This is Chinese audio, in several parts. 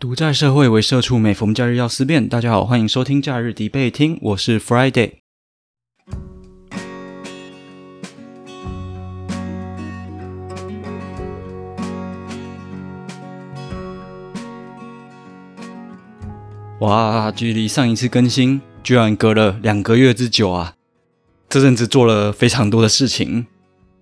独在社会为社畜，每逢假日要思辨。大家好，欢迎收听假日迪贝听，我是 Friday。哇，距离上一次更新居然隔了两个月之久啊！这阵子做了非常多的事情，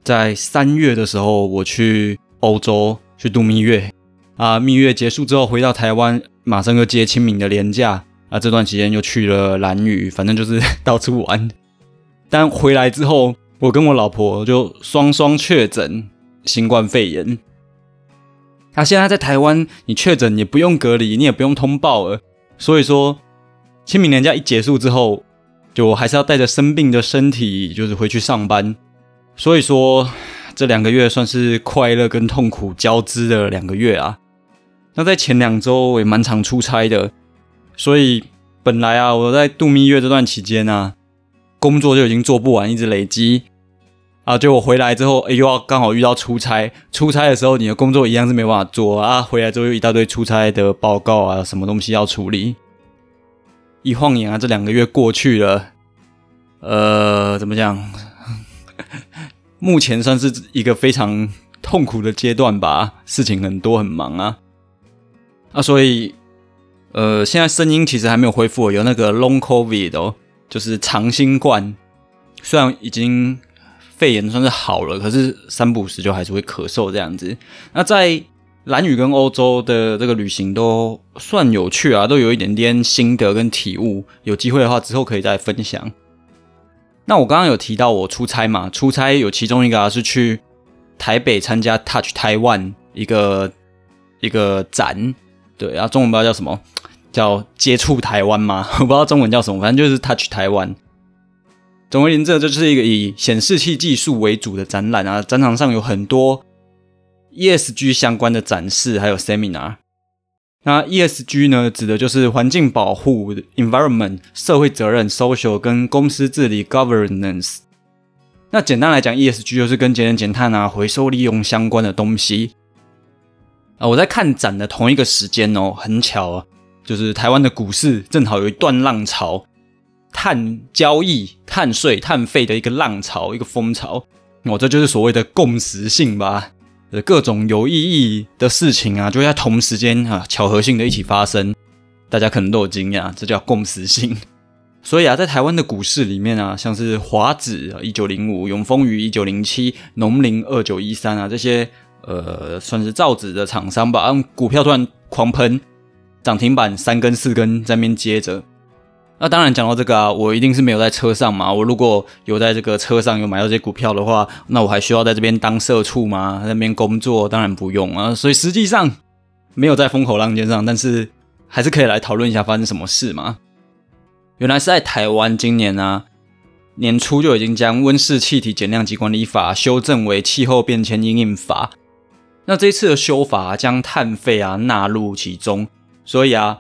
在三月的时候，我去欧洲去度蜜月。啊，蜜月结束之后回到台湾，马上又接清明的年假啊。这段期间又去了兰屿，反正就是到处玩。但回来之后，我跟我老婆就双双确诊新冠肺炎。那现在在台湾，你确诊也不用隔离，你也不用通报了。所以说，清明年假一结束之后，就我还是要带着生病的身体，就是回去上班。所以说，这两个月算是快乐跟痛苦交织的两个月啊。那在前两周也蛮常出差的，所以本来啊，我在度蜜月这段期间啊，工作就已经做不完，一直累积啊。就我回来之后，哎，又要刚好遇到出差，出差的时候你的工作一样是没办法做啊。回来之后又一大堆出差的报告啊，什么东西要处理。一晃眼啊，这两个月过去了，呃，怎么讲？目前算是一个非常痛苦的阶段吧，事情很多，很忙啊。啊，所以，呃，现在声音其实还没有恢复，有那个 long covid 哦，就是长新冠，虽然已经肺炎算是好了，可是三不五时就还是会咳嗽这样子。那在蓝屿跟欧洲的这个旅行都算有趣啊，都有一点点心得跟体悟，有机会的话之后可以再分享。那我刚刚有提到我出差嘛，出差有其中一个啊是去台北参加 Touch Taiwan 一个一个展。对啊，中文不知道叫什么，叫接触台湾吗？我不知道中文叫什么，反正就是 Touch 台湾。总而言之，这就是一个以显示器技术为主的展览啊。展场上有很多 ESG 相关的展示，还有 Seminar。那 ESG 呢，指的就是环境保护 （Environment）、社会责任 （Social） 跟公司治理 （Governance）。那简单来讲，ESG 就是跟节能减碳啊、回收利用相关的东西。啊，我在看展的同一个时间哦，很巧啊，就是台湾的股市正好有一段浪潮，碳交易、碳税、碳费的一个浪潮，一个风潮。哦，这就是所谓的共识性吧？各种有意义的事情啊，就在同时间啊，巧合性的一起发生，大家可能都有惊讶，这叫共识性。所以啊，在台湾的股市里面啊，像是华指一九零五、永丰余一九零七、农林二九一三啊这些。呃，算是造纸的厂商吧，股票突然狂喷，涨停板三根四根在那边接着。那当然讲到这个啊，我一定是没有在车上嘛。我如果有在这个车上有买到这些股票的话，那我还需要在这边当社畜吗？在那边工作当然不用啊。所以实际上没有在风口浪尖上，但是还是可以来讨论一下发生什么事嘛。原来是在台湾今年呢。年初就已经将温室气体减量及管理法修正为气候变迁因应法。那这一次的修法将碳费啊纳入其中，所以啊，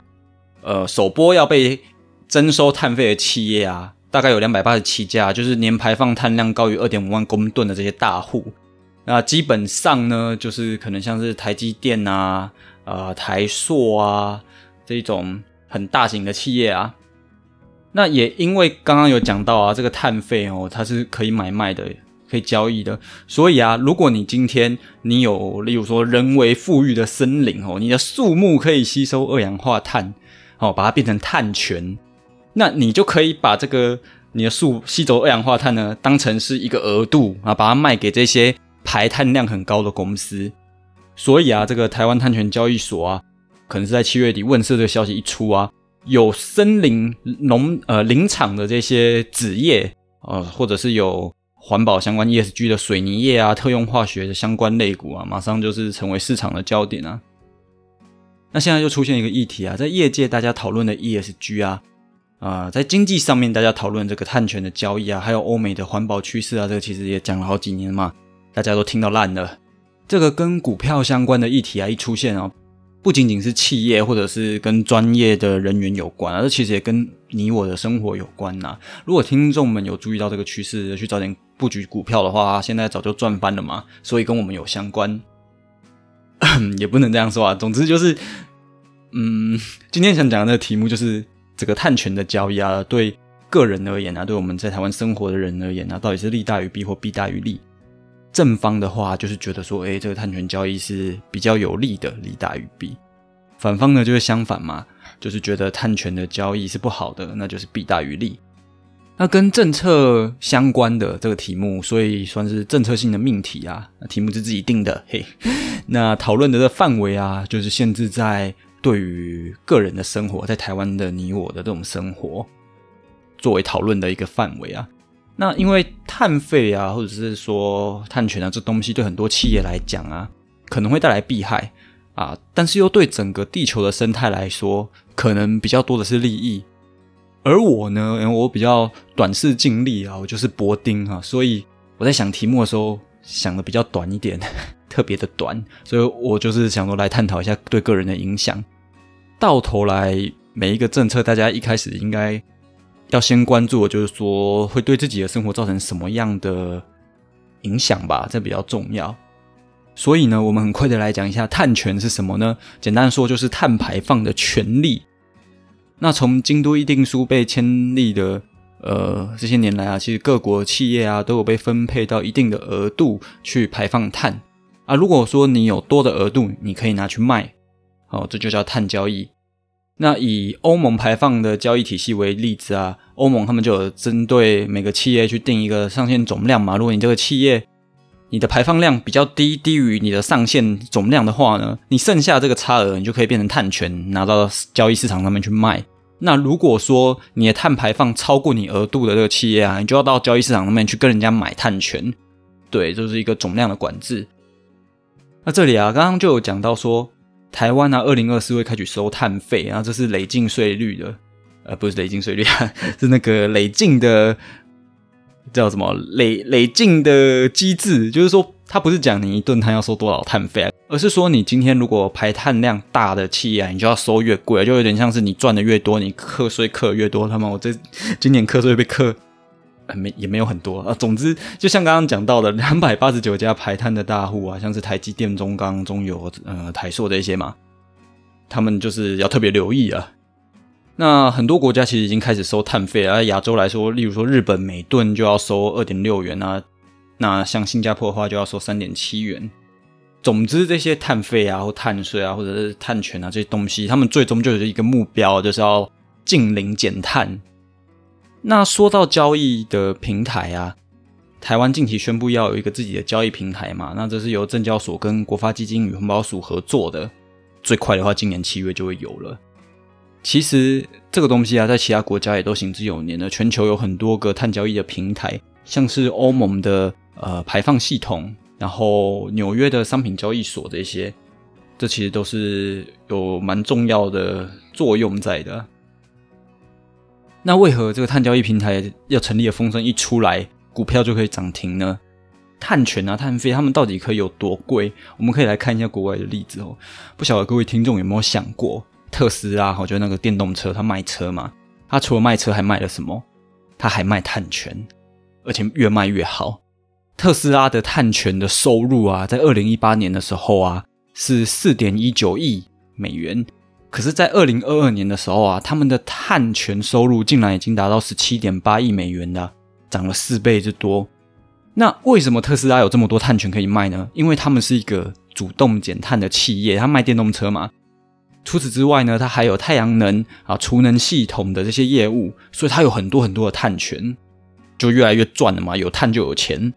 呃，首波要被征收碳费的企业啊，大概有两百八十七家，就是年排放碳量高于二点五万公吨的这些大户。那基本上呢，就是可能像是台积电啊、呃台塑啊这种很大型的企业啊。那也因为刚刚有讲到啊，这个碳费哦，它是可以买卖的。可以交易的，所以啊，如果你今天你有，例如说人为富裕的森林哦，你的树木可以吸收二氧化碳，哦，把它变成碳权，那你就可以把这个你的树吸走二氧化碳呢，当成是一个额度啊，把它卖给这些排碳量很高的公司。所以啊，这个台湾碳权交易所啊，可能是在七月底问世这个消息一出啊，有森林农呃林场的这些纸业呃，或者是有。环保相关 ESG 的水泥业啊，特用化学的相关类股啊，马上就是成为市场的焦点啊。那现在就出现一个议题啊，在业界大家讨论的 ESG 啊，啊，在经济上面大家讨论这个碳权的交易啊，还有欧美的环保趋势啊，这个其实也讲了好几年嘛，大家都听到烂了。这个跟股票相关的议题啊，一出现啊。不仅仅是企业，或者是跟专业的人员有关，而其实也跟你我的生活有关呐。如果听众们有注意到这个趋势，去早点布局股票的话，现在早就赚翻了嘛。所以跟我们有相关，也不能这样说啊。总之就是，嗯，今天想讲的题目就是这个碳权的交易啊，对个人而言啊，对我们在台湾生活的人而言啊，到底是利大于弊或弊大于利？正方的话就是觉得说，哎，这个碳权交易是比较有利的，利大于弊；反方呢就是相反嘛，就是觉得碳权的交易是不好的，那就是弊大于利。那跟政策相关的这个题目，所以算是政策性的命题啊。那题目是自己定的，嘿。那讨论的这范围啊，就是限制在对于个人的生活，在台湾的你我的这种生活，作为讨论的一个范围啊。那因为碳费啊，或者是说碳权啊，这东西对很多企业来讲啊，可能会带来弊害啊，但是又对整个地球的生态来说，可能比较多的是利益。而我呢，因为我比较短视近利啊，我就是薄丁啊，所以我在想题目的时候想的比较短一点，特别的短，所以我就是想说来探讨一下对个人的影响。到头来，每一个政策，大家一开始应该要先关注的就是说会对自己的生活造成什么样的影响吧，这比较重要。所以呢，我们很快的来讲一下碳权是什么呢？简单说，就是碳排放的权利。那从京都议定书被签立的，呃，这些年来啊，其实各国企业啊都有被分配到一定的额度去排放碳啊。如果说你有多的额度，你可以拿去卖，哦，这就叫碳交易。那以欧盟排放的交易体系为例子啊，欧盟他们就有针对每个企业去定一个上限总量嘛。如果你这个企业你的排放量比较低，低于你的上限总量的话呢，你剩下这个差额，你就可以变成碳权，拿到交易市场上面去卖。那如果说你的碳排放超过你额度的这个企业啊，你就要到交易市场上面去跟人家买碳权。对，就是一个总量的管制。那这里啊，刚刚就有讲到说，台湾啊，二零二四会开始收碳费，然后这是累进税率的，呃，不是累进税率啊，是那个累进的。叫什么累累进的机制？就是说，它不是讲你一顿碳要收多少碳费，而是说你今天如果排碳量大的企业，你就要收越贵，就有点像是你赚的越多，你课税课越多。他们我这今年课税被课 没也没有很多啊。总之，就像刚刚讲到的，两百八十九家排碳的大户啊，像是台积电、中钢、中油、呃台塑这些嘛，他们就是要特别留意啊。那很多国家其实已经开始收碳费了。亚洲来说，例如说日本每吨就要收二点六元啊，那像新加坡的话就要收三点七元。总之，这些碳费啊、或碳税啊，或者是碳权啊这些东西，他们最终就是一个目标，就是要净零减碳。那说到交易的平台啊，台湾近期宣布要有一个自己的交易平台嘛，那这是由证交所跟国发基金与环保署合作的，最快的话今年七月就会有了。其实这个东西啊，在其他国家也都行之有年了。全球有很多个碳交易的平台，像是欧盟的呃排放系统，然后纽约的商品交易所这些，这其实都是有蛮重要的作用在的。那为何这个碳交易平台要成立的风声一出来，股票就可以涨停呢？碳权啊、碳费，他们到底可以有多贵？我们可以来看一下国外的例子哦。不晓得各位听众有没有想过？特斯拉，我觉得那个电动车，它卖车嘛，它除了卖车，还卖了什么？它还卖碳权，而且越卖越好。特斯拉的碳权的收入啊，在二零一八年的时候啊，是四点一九亿美元，可是，在二零二二年的时候啊，他们的碳权收入竟然已经达到十七点八亿美元了，涨了四倍之多。那为什么特斯拉有这么多碳权可以卖呢？因为他们是一个主动减碳的企业，它卖电动车嘛。除此之外呢，它还有太阳能啊、储能系统的这些业务，所以它有很多很多的碳权，就越来越赚了嘛。有碳就有钱，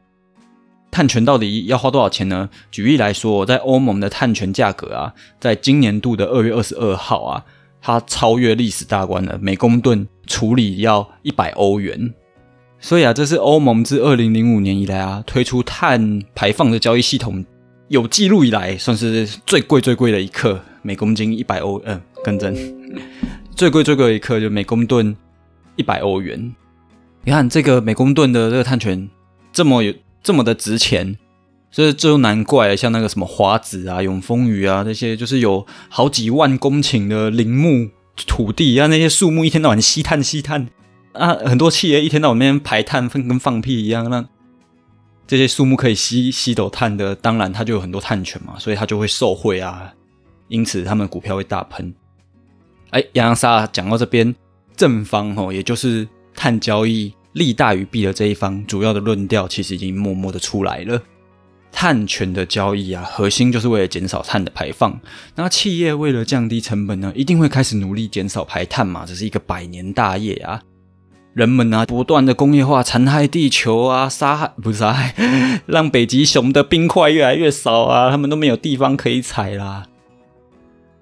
碳权到底要花多少钱呢？举例来说，在欧盟的碳权价格啊，在今年度的二月二十二号啊，它超越历史大关了，每公吨处理要一百欧元。所以啊，这是欧盟自二零零五年以来啊推出碳排放的交易系统有记录以来，算是最贵最贵的一刻。每公斤一百欧，嗯，更正，最贵最贵一克就每公吨一百欧元。你看这个每公吨的这个碳权这么有这么的值钱，所以这就难怪像那个什么华子啊、永丰鱼啊这些，就是有好几万公顷的林木土地啊，那些树木一天到晚吸碳吸碳啊，很多企业一天到晚那边排碳，跟跟放屁一样。那这些树木可以吸吸走碳的，当然它就有很多碳权嘛，所以它就会受贿啊。因此，他们股票会大喷。哎，洋洋洒洒讲到这边，正方哦，也就是碳交易利大于弊的这一方，主要的论调其实已经默默的出来了。碳权的交易啊，核心就是为了减少碳的排放。那企业为了降低成本呢，一定会开始努力减少排碳嘛，这是一个百年大业啊。人们啊，不断的工业化残害地球啊，杀害 不是杀害，让北极熊的冰块越来越少啊，他们都没有地方可以采啦。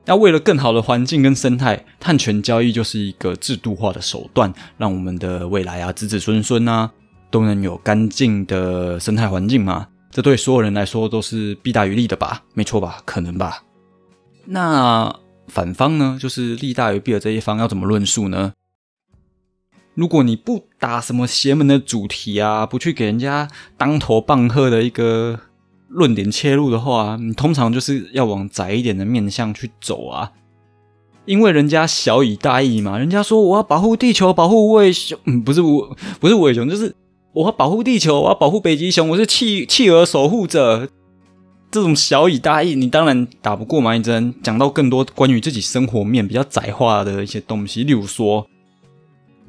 那为了更好的环境跟生态，碳权交易就是一个制度化的手段，让我们的未来啊，子子孙孙啊，都能有干净的生态环境嘛。这对所有人来说都是弊大于利的吧？没错吧？可能吧？那反方呢？就是利大于弊的这一方要怎么论述呢？如果你不打什么邪门的主题啊，不去给人家当头棒喝的一个论点切入的话，你通常就是要往窄一点的面向去走啊。因为人家小以大义嘛，人家说我要保护地球，保护卫熊，嗯，不是我，不是尾熊，就是我要保护地球，我要保护北极熊，我是企企鹅守护者。这种小以大义，你当然打不过嘛。你只能讲到更多关于自己生活面比较窄化的一些东西，例如说。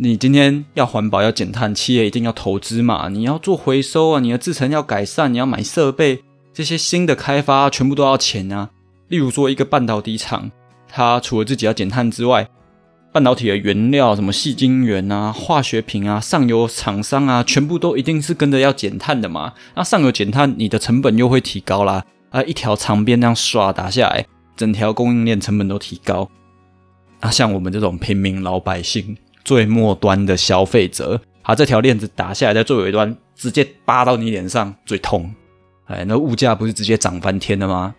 你今天要环保要减碳，企业一定要投资嘛？你要做回收啊，你的制程要改善，你要买设备，这些新的开发全部都要钱啊。例如说一个半导体厂，它除了自己要减碳之外，半导体的原料什么细晶圆啊、化学品啊、上游厂商啊，全部都一定是跟着要减碳的嘛。那上游减碳，你的成本又会提高啦。啊，一条长边那样刷打下来，整条供应链成本都提高。啊，像我们这种平民老百姓。最末端的消费者，把这条链子打下来，在最尾端直接扒到你脸上，最痛。哎，那物价不是直接涨翻天了吗？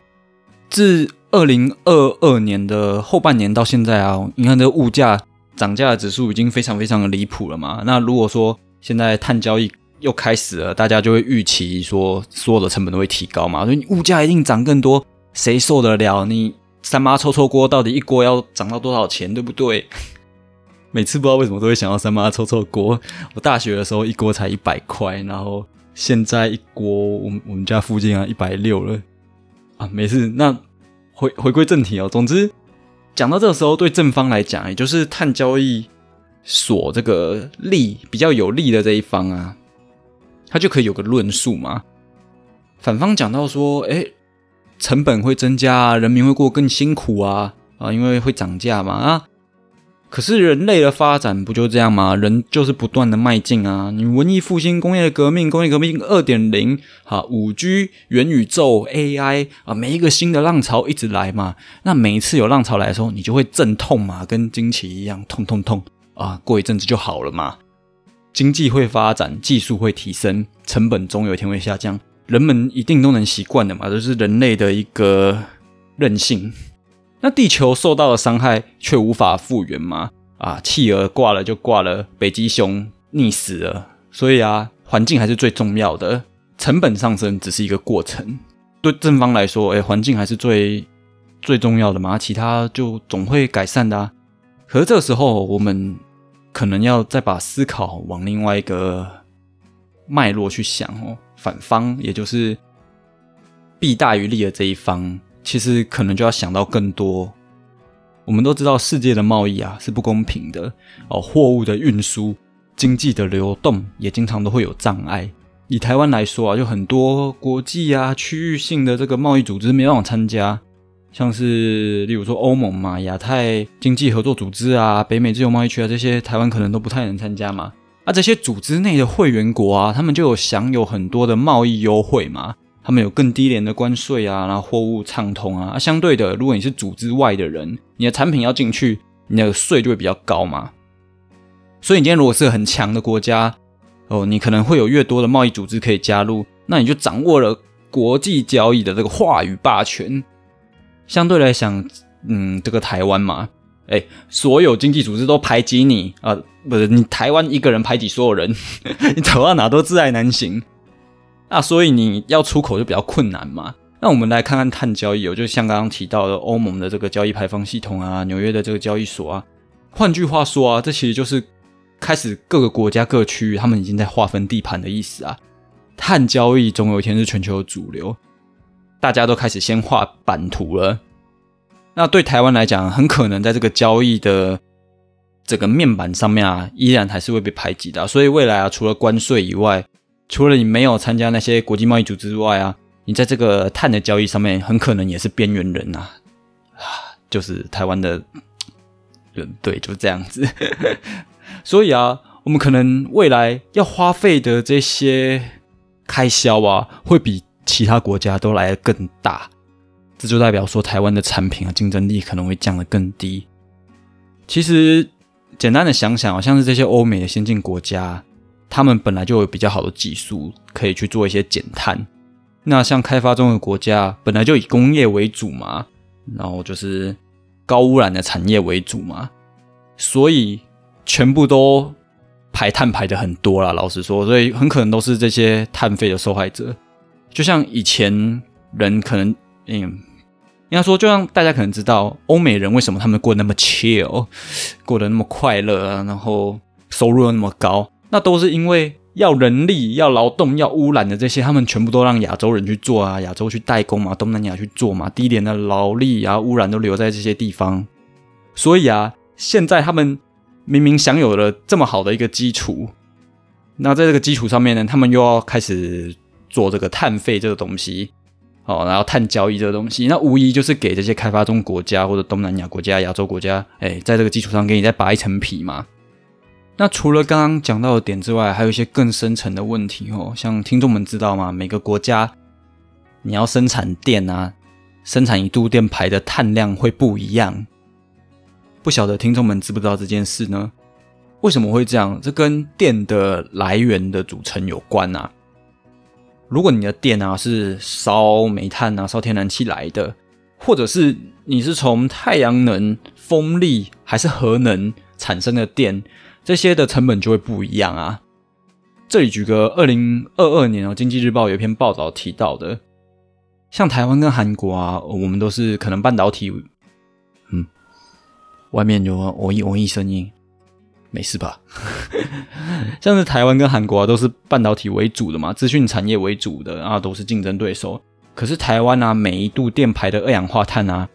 自二零二二年的后半年到现在啊，你看这物价涨价的指数已经非常非常的离谱了嘛。那如果说现在碳交易又开始了，大家就会预期说所有的成本都会提高嘛，所以物价一定涨更多，谁受得了？你三妈臭臭锅到底一锅要涨到多少钱，对不对？每次不知道为什么都会想到三妈臭臭锅。我大学的时候一锅才一百块，然后现在一锅我们我们家附近啊一百六了啊。没事，那回回归正题哦。总之讲到这个时候，对正方来讲，也就是碳交易所这个利比较有利的这一方啊，他就可以有个论述嘛。反方讲到说，哎，成本会增加，人民会过更辛苦啊啊，因为会涨价嘛啊。可是人类的发展不就这样吗？人就是不断的迈进啊！你文艺复兴、工业革命、工业革命二点零，哈，五 G、元宇宙、AI 啊，每一个新的浪潮一直来嘛。那每一次有浪潮来的时候，你就会阵痛嘛，跟惊奇一样，痛痛痛啊！过一阵子就好了嘛。经济会发展，技术会提升，成本总有一天会下降，人们一定都能习惯的嘛。这是人类的一个韧性。那地球受到的伤害却无法复原吗？啊，企鹅挂了就挂了，北极熊溺死了，所以啊，环境还是最重要的，成本上升只是一个过程。对正方来说，哎，环境还是最最重要的嘛，其他就总会改善的。啊。可是这个时候，我们可能要再把思考往另外一个脉络去想哦，反方，也就是弊大于利的这一方。其实可能就要想到更多。我们都知道世界的贸易啊是不公平的哦，货物的运输、经济的流动也经常都会有障碍。以台湾来说啊，就很多国际啊、区域性的这个贸易组织没办法参加，像是例如说欧盟嘛、亚太经济合作组织啊、北美自由贸易区啊这些，台湾可能都不太能参加嘛。啊，这些组织内的会员国啊，他们就有享有很多的贸易优惠嘛。他们有更低廉的关税啊，然后货物畅通啊。相对的，如果你是组织外的人，你的产品要进去，你的税就会比较高嘛。所以你今天如果是很强的国家，哦，你可能会有越多的贸易组织可以加入，那你就掌握了国际交易的这个话语霸权。相对来讲，嗯，这个台湾嘛，哎，所有经济组织都排挤你啊，不是你台湾一个人排挤所有人，你走到哪都自爱难行。那所以你要出口就比较困难嘛。那我们来看看碳交易，哦，就像刚刚提到的欧盟的这个交易排放系统啊，纽约的这个交易所啊。换句话说啊，这其实就是开始各个国家各区域他们已经在划分地盘的意思啊。碳交易总有一天是全球的主流，大家都开始先画版图了。那对台湾来讲，很可能在这个交易的这个面板上面啊，依然还是会被排挤的。所以未来啊，除了关税以外，除了你没有参加那些国际贸易组织之外啊，你在这个碳的交易上面，很可能也是边缘人呐。啊，就是台湾的人，对，就是这样子。所以啊，我们可能未来要花费的这些开销啊，会比其他国家都来的更大。这就代表说，台湾的产品啊，竞争力可能会降得更低。其实，简单的想想啊，像是这些欧美的先进国家。他们本来就有比较好的技术，可以去做一些减碳。那像开发中的国家，本来就以工业为主嘛，然后就是高污染的产业为主嘛，所以全部都排碳排的很多啦。老实说，所以很可能都是这些碳费的受害者。就像以前人可能，嗯，应该说，就像大家可能知道，欧美人为什么他们过那么 chill，过得那么快乐啊，然后收入又那么高。那都是因为要人力、要劳动、要污染的这些，他们全部都让亚洲人去做啊，亚洲去代工嘛，东南亚去做嘛，低廉的劳力啊，污染都留在这些地方。所以啊，现在他们明明享有了这么好的一个基础，那在这个基础上面呢，他们又要开始做这个碳费这个东西，哦，然后碳交易这个东西，那无疑就是给这些开发中国家或者东南亚国家、亚洲国家，哎，在这个基础上给你再拔一层皮嘛。那除了刚刚讲到的点之外，还有一些更深层的问题哦。像听众们知道吗？每个国家你要生产电啊，生产一度电排的碳量会不一样。不晓得听众们知不知道这件事呢？为什么会这样？这跟电的来源的组成有关啊。如果你的电啊是烧煤炭啊、烧天然气来的，或者是你是从太阳能、风力还是核能产生的电。这些的成本就会不一样啊。这里举个二零二二年哦，《经济日报》有一篇报道提到的，像台湾跟韩国啊，我们都是可能半导体，嗯，外面有我一我一声音，没事吧？像是台湾跟韩国啊，都是半导体为主的嘛，资讯产业为主的啊，都是竞争对手。可是台湾啊，每一度电排的二氧化碳啊，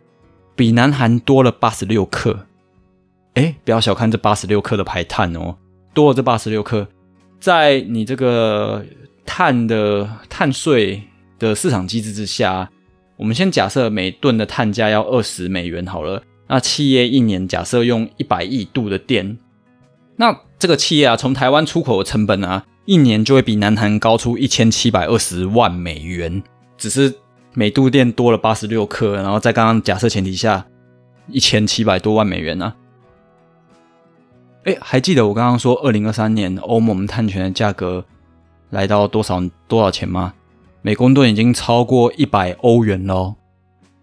比南韩多了八十六克。哎，不要小看这八十六克的排碳哦，多了这八十六克，在你这个碳的碳税的市场机制之下，我们先假设每吨的碳价要二十美元好了，那企业一年假设用一百亿度的电，那这个企业啊，从台湾出口的成本啊，一年就会比南韩高出一千七百二十万美元，只是每度电多了八十六克，然后在刚刚假设前提下，一千七百多万美元呢。哎，还记得我刚刚说二零二三年欧盟碳权的价格来到多少多少钱吗？每公吨已经超过一百欧元喽。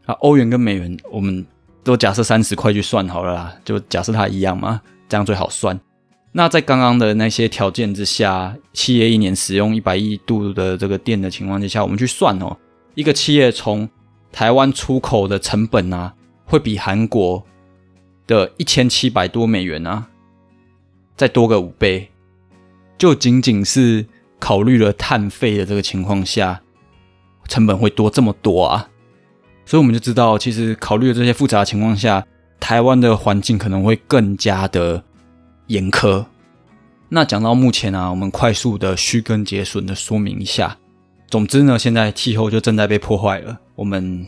啊，欧元跟美元，我们都假设三十块去算好了啦，就假设它一样嘛，这样最好算。那在刚刚的那些条件之下，企业一年使用一百亿度的这个电的情况之下，我们去算哦，一个企业从台湾出口的成本啊，会比韩国的一千七百多美元啊。再多个五倍，就仅仅是考虑了碳费的这个情况下，成本会多这么多啊！所以我们就知道，其实考虑了这些复杂情况下，台湾的环境可能会更加的严苛。那讲到目前啊，我们快速的虚根结损的说明一下。总之呢，现在气候就正在被破坏了，我们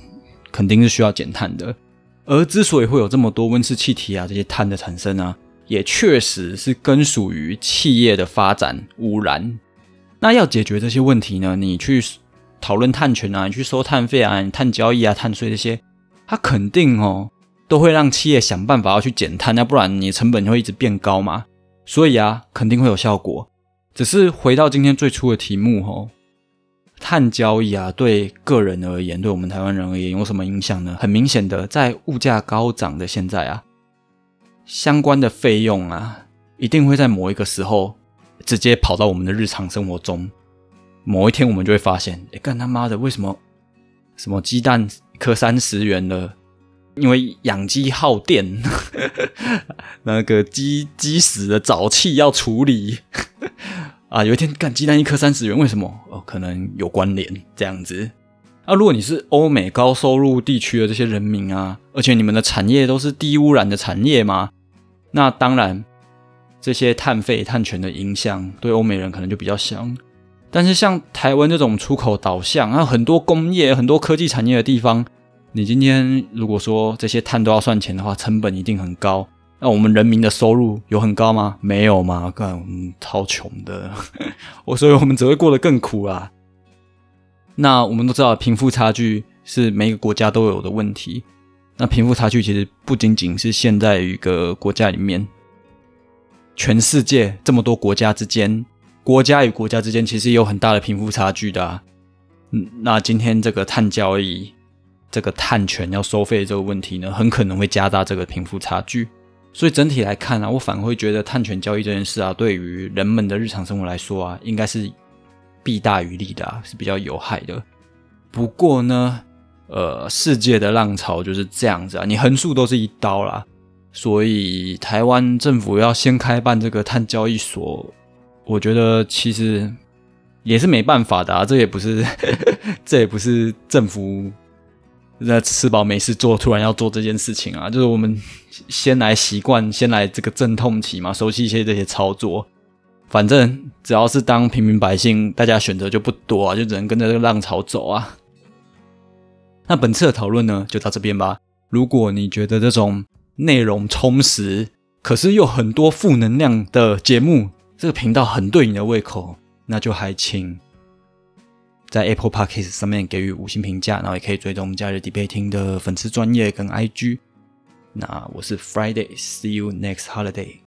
肯定是需要减碳的。而之所以会有这么多温室气体啊，这些碳的产生啊。也确实是根属于企业的发展污染。那要解决这些问题呢？你去讨论碳权啊，你去收碳费啊，碳交易啊，碳税这些，它肯定哦都会让企业想办法要去减碳，要不然你成本就会一直变高嘛。所以啊，肯定会有效果。只是回到今天最初的题目哦，碳交易啊，对个人而言，对我们台湾人而言有什么影响呢？很明显的，在物价高涨的现在啊。相关的费用啊，一定会在某一个时候直接跑到我们的日常生活中。某一天，我们就会发现，哎，干他妈的，为什么什么鸡蛋一颗三十元了？因为养鸡耗电，那个鸡鸡死的沼气要处理 啊。有一天，干鸡蛋一颗三十元，为什么？哦，可能有关联这样子。啊，如果你是欧美高收入地区的这些人民啊，而且你们的产业都是低污染的产业吗，那当然这些碳费、碳权的影响对欧美人可能就比较小。但是像台湾这种出口导向，还有很多工业、很多科技产业的地方，你今天如果说这些碳都要算钱的话，成本一定很高。那我们人民的收入有很高吗？没有嘛，干，我们超穷的，我所以我们只会过得更苦啊。那我们都知道，贫富差距是每个国家都有的问题。那贫富差距其实不仅仅是现在一个国家里面，全世界这么多国家之间，国家与国家之间其实有很大的贫富差距的。嗯，那今天这个碳交易、这个碳权要收费这个问题呢，很可能会加大这个贫富差距。所以整体来看啊，我反而会觉得碳权交易这件事啊，对于人们的日常生活来说啊，应该是。弊大于利的，是比较有害的。不过呢，呃，世界的浪潮就是这样子啊，你横竖都是一刀啦。所以台湾政府要先开办这个碳交易所，我觉得其实也是没办法的啊。这也不是，这也不是政府在吃饱没事做，突然要做这件事情啊。就是我们先来习惯，先来这个阵痛期嘛，熟悉一些这些操作。反正只要是当平民百姓，大家选择就不多啊，就只能跟着这个浪潮走啊。那本次的讨论呢，就到这边吧。如果你觉得这种内容充实，可是又很多负能量的节目，这个频道很对你的胃口，那就还请在 Apple Podcast 上面给予五星评价，然后也可以追踪我们假日 debating 的粉丝专业跟 IG。那我是 Friday，See you next holiday。